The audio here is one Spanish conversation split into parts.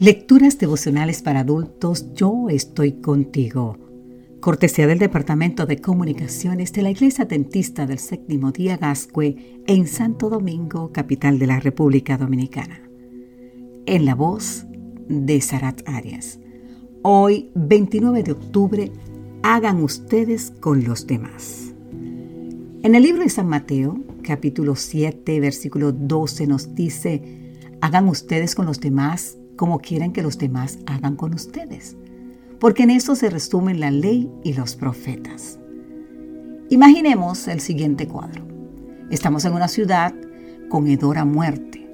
Lecturas devocionales para adultos, yo estoy contigo. Cortesía del Departamento de Comunicaciones de la Iglesia Dentista del Séptimo Día Gascue en Santo Domingo, capital de la República Dominicana. En la voz de Sarat Arias. Hoy, 29 de octubre, hagan ustedes con los demás. En el libro de San Mateo, capítulo 7, versículo 12, nos dice, hagan ustedes con los demás como quieren que los demás hagan con ustedes, porque en eso se resumen la ley y los profetas. Imaginemos el siguiente cuadro. Estamos en una ciudad con hedor a muerte.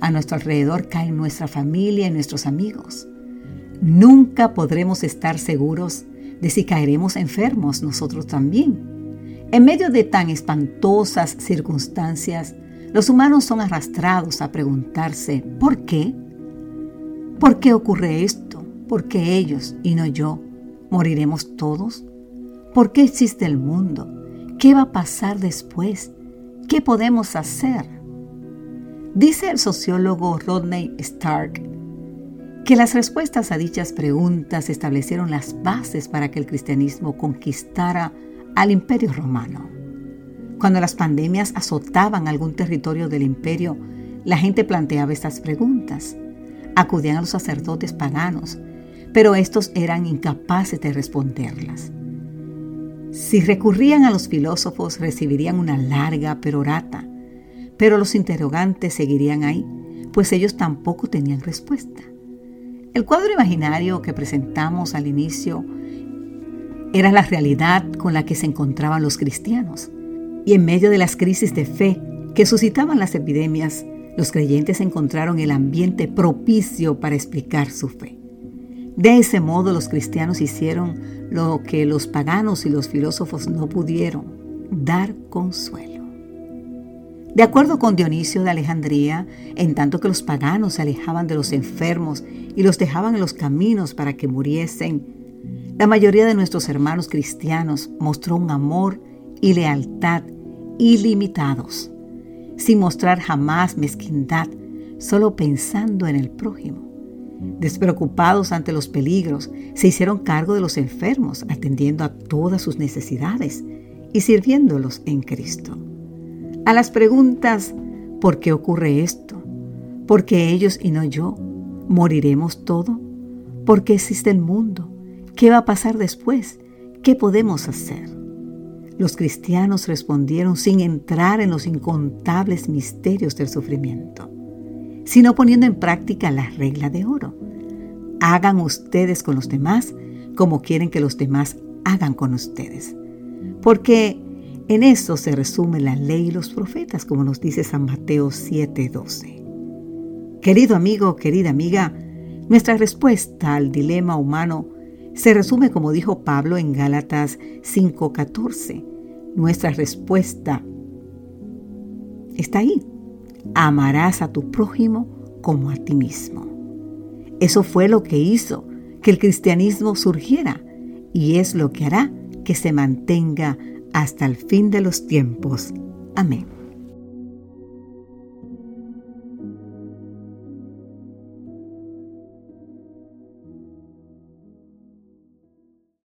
A nuestro alrededor caen nuestra familia y nuestros amigos. Nunca podremos estar seguros de si caeremos enfermos nosotros también. En medio de tan espantosas circunstancias, los humanos son arrastrados a preguntarse, ¿por qué? ¿Por qué ocurre esto? ¿Por qué ellos y no yo? ¿Moriremos todos? ¿Por qué existe el mundo? ¿Qué va a pasar después? ¿Qué podemos hacer? Dice el sociólogo Rodney Stark que las respuestas a dichas preguntas establecieron las bases para que el cristianismo conquistara al imperio romano. Cuando las pandemias azotaban algún territorio del imperio, la gente planteaba estas preguntas acudían a los sacerdotes paganos, pero estos eran incapaces de responderlas. Si recurrían a los filósofos recibirían una larga perorata, pero los interrogantes seguirían ahí, pues ellos tampoco tenían respuesta. El cuadro imaginario que presentamos al inicio era la realidad con la que se encontraban los cristianos, y en medio de las crisis de fe que suscitaban las epidemias, los creyentes encontraron el ambiente propicio para explicar su fe. De ese modo los cristianos hicieron lo que los paganos y los filósofos no pudieron, dar consuelo. De acuerdo con Dionisio de Alejandría, en tanto que los paganos se alejaban de los enfermos y los dejaban en los caminos para que muriesen, la mayoría de nuestros hermanos cristianos mostró un amor y lealtad ilimitados sin mostrar jamás mezquindad, solo pensando en el prójimo. Despreocupados ante los peligros, se hicieron cargo de los enfermos, atendiendo a todas sus necesidades y sirviéndolos en Cristo. A las preguntas, ¿por qué ocurre esto? ¿Por qué ellos y no yo? ¿Moriremos todo? ¿Por qué existe el mundo? ¿Qué va a pasar después? ¿Qué podemos hacer? Los cristianos respondieron sin entrar en los incontables misterios del sufrimiento, sino poniendo en práctica la regla de oro. Hagan ustedes con los demás como quieren que los demás hagan con ustedes. Porque en eso se resume la ley y los profetas, como nos dice San Mateo 7:12. Querido amigo, querida amiga, nuestra respuesta al dilema humano se resume como dijo Pablo en Gálatas 5:14. Nuestra respuesta está ahí. Amarás a tu prójimo como a ti mismo. Eso fue lo que hizo que el cristianismo surgiera y es lo que hará que se mantenga hasta el fin de los tiempos. Amén.